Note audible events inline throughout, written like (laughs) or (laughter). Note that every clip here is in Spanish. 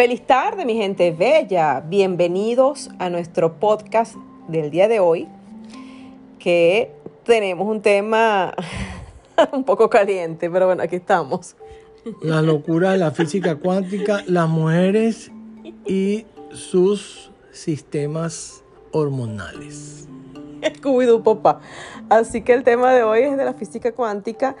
Feliz tarde, mi gente bella. Bienvenidos a nuestro podcast del día de hoy, que tenemos un tema (laughs) un poco caliente, pero bueno, aquí estamos. La locura de la física cuántica, las mujeres y sus sistemas hormonales. Scooby-Doo, papá. Así que el tema de hoy es de la física cuántica,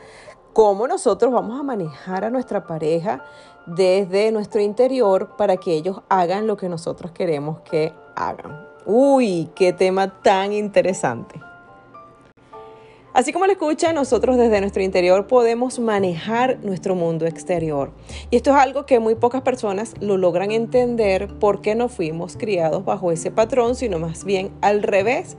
cómo nosotros vamos a manejar a nuestra pareja desde nuestro interior para que ellos hagan lo que nosotros queremos que hagan. Uy, qué tema tan interesante. Así como lo escucha, nosotros desde nuestro interior podemos manejar nuestro mundo exterior. Y esto es algo que muy pocas personas lo logran entender porque no fuimos criados bajo ese patrón, sino más bien al revés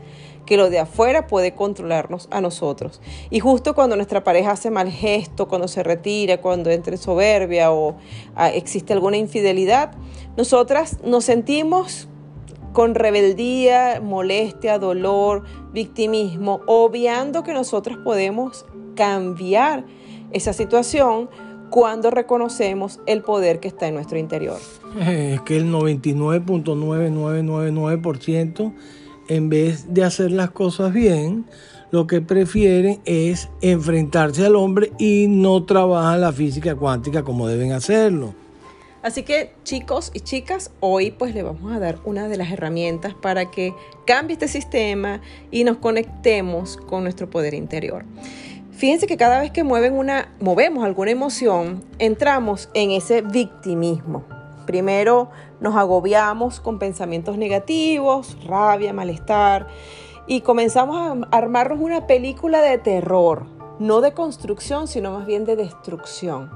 que lo de afuera puede controlarnos a nosotros. Y justo cuando nuestra pareja hace mal gesto, cuando se retira, cuando entra en soberbia o ah, existe alguna infidelidad, nosotras nos sentimos con rebeldía, molestia, dolor, victimismo, obviando que nosotros podemos cambiar esa situación cuando reconocemos el poder que está en nuestro interior. Es que el 99.9999% en vez de hacer las cosas bien, lo que prefieren es enfrentarse al hombre y no trabajan la física cuántica como deben hacerlo. Así que chicos y chicas, hoy pues le vamos a dar una de las herramientas para que cambie este sistema y nos conectemos con nuestro poder interior. Fíjense que cada vez que mueven una, movemos alguna emoción, entramos en ese victimismo. Primero nos agobiamos con pensamientos negativos, rabia, malestar, y comenzamos a armarnos una película de terror no de construcción, sino más bien de destrucción.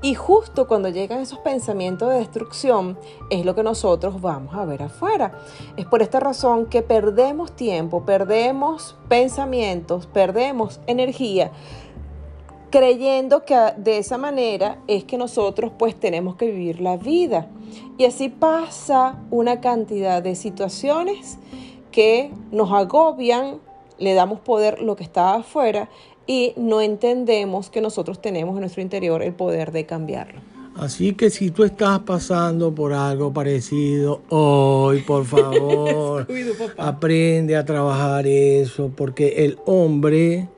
Y justo cuando llegan esos pensamientos de destrucción, es lo que nosotros vamos a ver afuera. Es por esta razón que perdemos tiempo, perdemos pensamientos, perdemos energía creyendo que de esa manera es que nosotros pues tenemos que vivir la vida. Y así pasa una cantidad de situaciones que nos agobian, le damos poder lo que está afuera y no entendemos que nosotros tenemos en nuestro interior el poder de cambiarlo. Así que si tú estás pasando por algo parecido hoy, por favor, (laughs) aprende a trabajar eso, porque el hombre,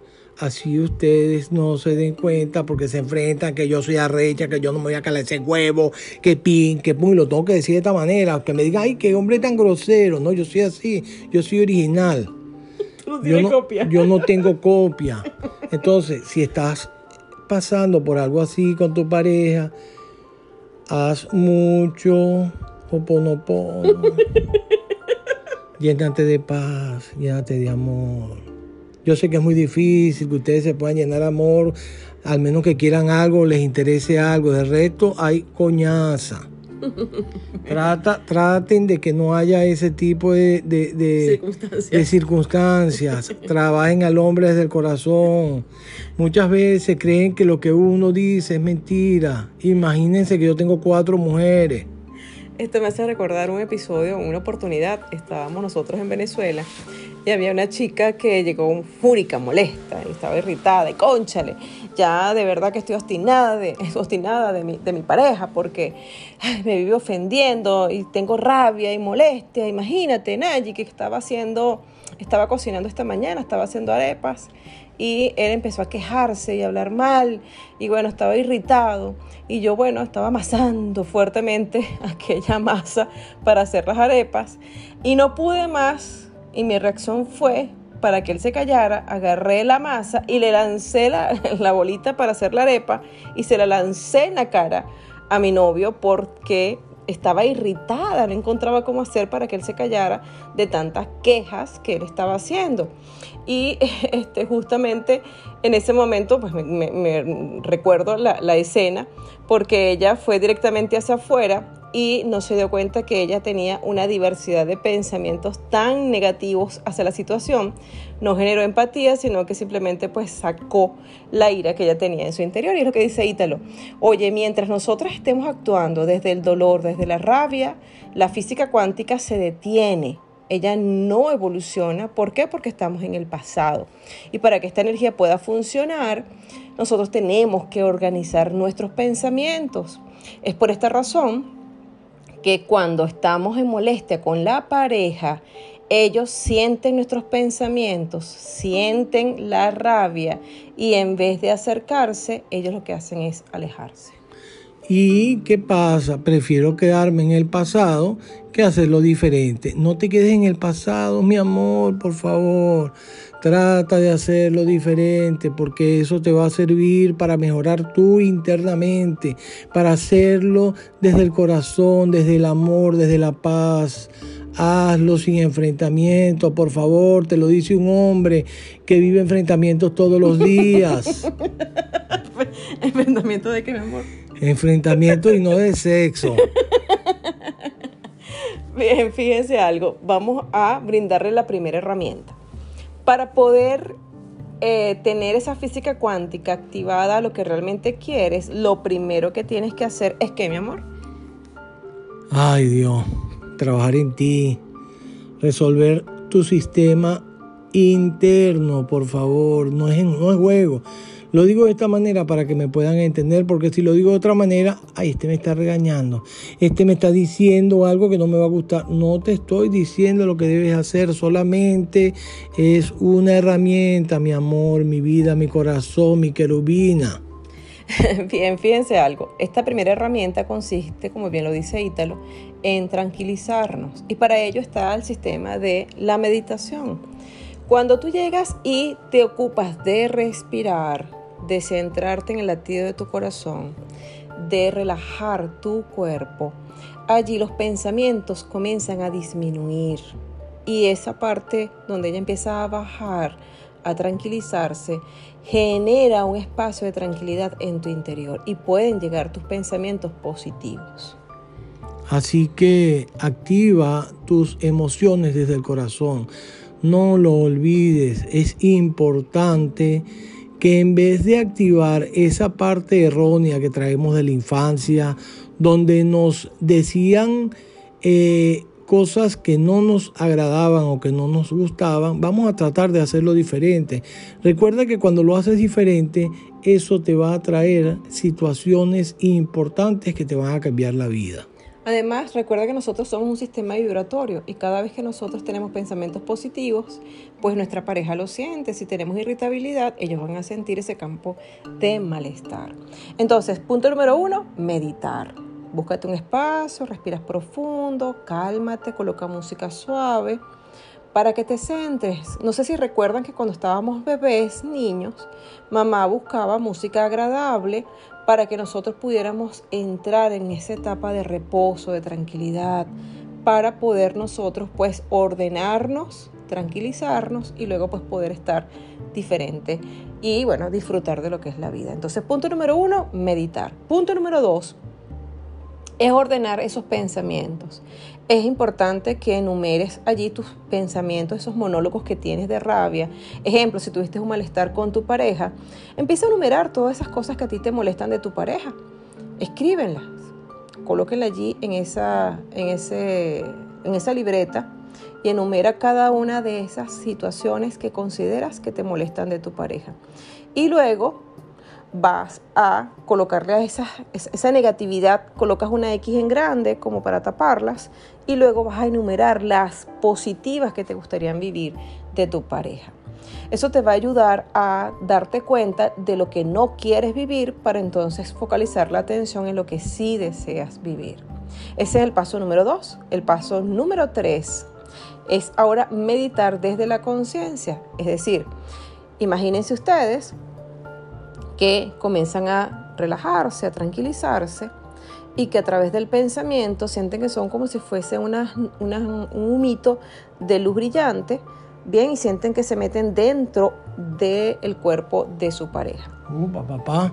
así ustedes no se den cuenta, porque se enfrentan que yo soy arrecha, que yo no me voy a calar ese huevo, que pin, que pum, lo tengo que decir de esta manera, que me digan, ay, qué hombre tan grosero, no, yo soy así, yo soy original. (laughs) yo, no, yo no tengo copia. Entonces, si estás pasando por algo así con tu pareja, haz mucho hoponopono. (laughs) llénate de paz, llénate de amor. Yo sé que es muy difícil que ustedes se puedan llenar de amor, al menos que quieran algo, les interese algo. De resto, hay coñaza. (laughs) Trata, traten de que no haya ese tipo de, circunstancias. (laughs) Trabajen al hombre desde el corazón. Muchas veces creen que lo que uno dice es mentira. Imagínense que yo tengo cuatro mujeres. Esto me hace recordar un episodio, una oportunidad. Estábamos nosotros en Venezuela y había una chica que llegó fúrica, molesta, y estaba irritada, y conchale, ya de verdad que estoy obstinada de, (laughs) obstinada de, mi, de mi pareja porque me vive ofendiendo y tengo rabia y molestia. Imagínate, Nayi, que estaba haciendo, estaba cocinando esta mañana, estaba haciendo arepas y él empezó a quejarse y a hablar mal y bueno, estaba irritado y yo bueno, estaba amasando fuertemente (laughs) aquella masa para hacer las arepas y no pude más y mi reacción fue, para que él se callara, agarré la masa y le lancé (laughs) la, bolita para hacer la arepa y se la lancé en la cara a mi novio porque estaba irritada, no encontraba cómo hacer para que él se callara de tantas quejas que él estaba haciendo. Y (laughs) este, justamente en ese momento, pues me, recuerdo la, la escena, porque ella fue directamente hacia afuera y no se dio cuenta que ella tenía una diversidad de pensamientos tan negativos hacia la situación. No generó empatía, sino que simplemente pues sacó la ira que ella tenía en su interior. Y es lo que dice Ítalo. Oye, mientras nosotros estemos actuando desde el dolor, desde la rabia, la física cuántica se detiene. Ella no evoluciona. ¿Por qué? Porque estamos en el pasado. Y para que esta energía pueda funcionar, nosotros tenemos que organizar nuestros pensamientos. Es por esta razón que cuando estamos en molestia con la pareja, ellos sienten nuestros pensamientos, sienten la rabia y en vez de acercarse, ellos lo que hacen es alejarse. ¿Y qué pasa? Prefiero quedarme en el pasado que hacerlo diferente. No te quedes en el pasado, mi amor, por favor. Trata de hacerlo diferente porque eso te va a servir para mejorar tú internamente, para hacerlo desde el corazón, desde el amor, desde la paz. Hazlo sin enfrentamiento, por favor, te lo dice un hombre que vive enfrentamientos todos los días. (laughs) ¿Enfrentamiento de qué, mi amor? Enfrentamiento y no de sexo. Bien, fíjense algo, vamos a brindarle la primera herramienta. Para poder eh, tener esa física cuántica activada lo que realmente quieres, lo primero que tienes que hacer es que, mi amor. Ay Dios, trabajar en ti, resolver tu sistema interno, por favor, no es, no es juego. Lo digo de esta manera para que me puedan entender, porque si lo digo de otra manera, ay, este me está regañando, este me está diciendo algo que no me va a gustar. No te estoy diciendo lo que debes hacer, solamente es una herramienta, mi amor, mi vida, mi corazón, mi querubina. (laughs) Bien, fíjense algo. Esta primera herramienta consiste, como bien lo dice Ítalo, en tranquilizarnos. Y para ello está el sistema de la meditación. Cuando tú llegas y te ocupas de respirar, de centrarte en el latido de tu corazón, de relajar tu cuerpo, allí los pensamientos comienzan a disminuir. Y esa parte donde ella empieza a bajar, a tranquilizarse, genera un espacio de tranquilidad en tu interior y pueden llegar tus pensamientos positivos. Así que activa tus emociones desde el corazón. No lo olvides, es importante que en vez de activar esa parte errónea que traemos de la infancia, donde nos decían eh, cosas que no nos agradaban o que no nos gustaban, vamos a tratar de hacerlo diferente. Recuerda que cuando lo haces diferente, eso te va a traer situaciones importantes que te van a cambiar la vida. Además, recuerda que nosotros somos un sistema vibratorio y cada vez que nosotros tenemos pensamientos positivos, pues nuestra pareja lo siente. Si tenemos irritabilidad, ellos van a sentir ese campo de malestar. Entonces, punto número uno, meditar. Búscate un espacio, respiras profundo, cálmate, coloca música suave para que te centres. No sé si recuerdan que cuando estábamos bebés, niños, mamá buscaba música agradable para que nosotros pudiéramos entrar en esa etapa de reposo, de tranquilidad, para poder nosotros pues ordenarnos, tranquilizarnos y luego pues poder estar diferente y bueno, disfrutar de lo que es la vida. Entonces, punto número uno, meditar. Punto número dos, es ordenar esos pensamientos. Es importante que enumeres allí tus pensamientos, esos monólogos que tienes de rabia. Ejemplo, si tuviste un malestar con tu pareja, empieza a enumerar todas esas cosas que a ti te molestan de tu pareja. Escríbenlas, colóquenla allí en esa, en, ese, en esa libreta y enumera cada una de esas situaciones que consideras que te molestan de tu pareja. Y luego vas a colocarle a esa, negatividad, colocas una X en grande como para taparlas y luego vas a enumerar las positivas que te gustarían vivir de tu pareja. Eso te va a ayudar a darte cuenta de lo que no quieres vivir para entonces focalizar la atención en lo que sí deseas vivir. Ese es el paso número dos. El paso número tres es ahora meditar desde la conciencia. Es decir, imagínense ustedes que comienzan a relajarse, a tranquilizarse y que a través del pensamiento sienten que son como si fuese un humito de luz brillante, bien, y sienten que se meten dentro del cuerpo de su pareja. Uh, papá,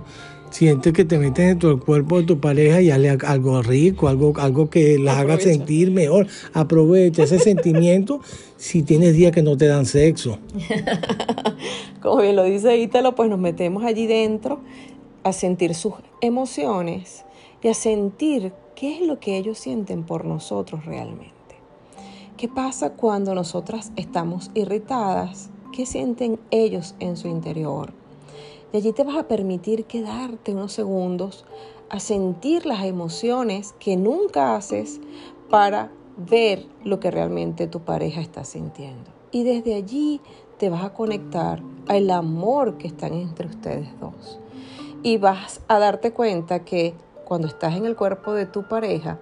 sientes que te meten dentro del cuerpo de tu pareja y hazle algo rico, algo, algo que la haga sentir mejor. Aprovecha ese sentimiento si tienes días que no te dan sexo. (laughs) como bien lo dice Ítalo, pues nos metemos allí dentro a sentir sus emociones y a sentir qué es lo que ellos sienten por nosotros realmente. ¿Qué pasa cuando nosotras estamos irritadas? ¿Qué sienten ellos en su interior? Y allí te vas a permitir quedarte unos segundos a sentir las emociones que nunca haces para ver lo que realmente tu pareja está sintiendo. Y desde allí te vas a conectar al amor que están entre ustedes dos. Y vas a darte cuenta que cuando estás en el cuerpo de tu pareja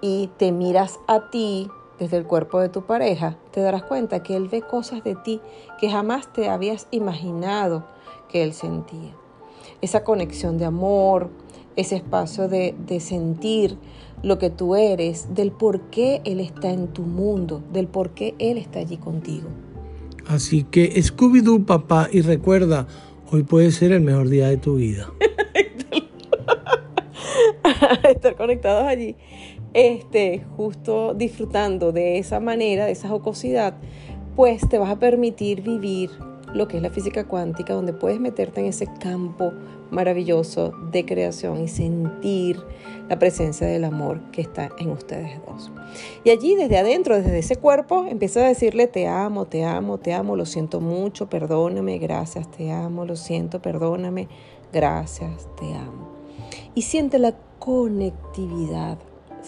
y te miras a ti desde el cuerpo de tu pareja, te darás cuenta que él ve cosas de ti que jamás te habías imaginado que él sentía. Esa conexión de amor, ese espacio de, sentir lo que tú eres, del por qué Él está en tu mundo, del por qué Él está allí contigo. Así que Scooby-Doo, papá, y recuerda, hoy puede ser el mejor día de tu vida. (laughs) Estar conectados allí, este, justo disfrutando de esa manera, de esa jocosidad, pues te vas a permitir vivir lo que es la física cuántica, donde puedes meterte en ese campo maravilloso de creación y sentir la presencia del amor que está en ustedes dos. Y allí desde adentro, desde ese cuerpo, empieza a decirle te amo, te amo, te amo, lo siento mucho, perdóname, gracias, te amo, lo siento, perdóname, gracias, te amo. Y siente la conectividad,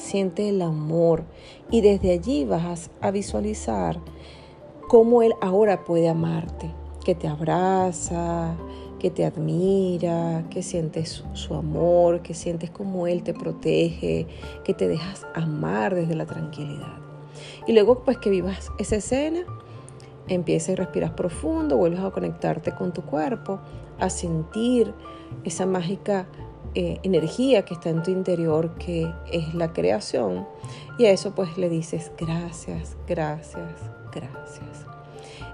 siente el amor y desde allí vas a visualizar cómo Él ahora puede amarte que te abraza, que te admira, que sientes su, amor, que sientes como Él te protege, que te dejas amar desde la tranquilidad. Y luego pues que vivas esa escena, empiezas y respiras profundo, vuelves a conectarte con tu cuerpo, a sentir esa mágica eh, energía que está en tu interior, que es la creación. Y a eso pues le dices gracias, gracias, gracias.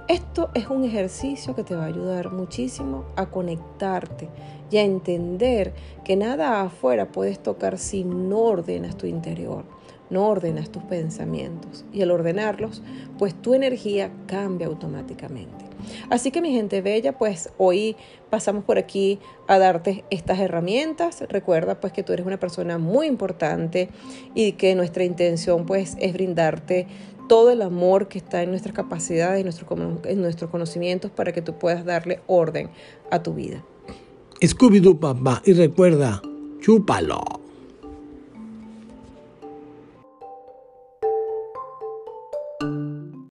Esto es un ejercicio que te va a ayudar muchísimo a conectarte y a entender que nada afuera puedes tocar si no ordenas tu interior, no ordenas tus pensamientos. Y al ordenarlos, pues tu energía cambia automáticamente. Así que mi gente bella, pues hoy pasamos por aquí a darte estas herramientas. Recuerda pues que tú eres una persona muy importante y que nuestra intención pues es brindarte todo el amor que está en nuestras capacidades, en, nuestros conocimientos para que tú puedas darle orden a tu vida. Scooby-Doo, papá, y recuerda, chúpalo.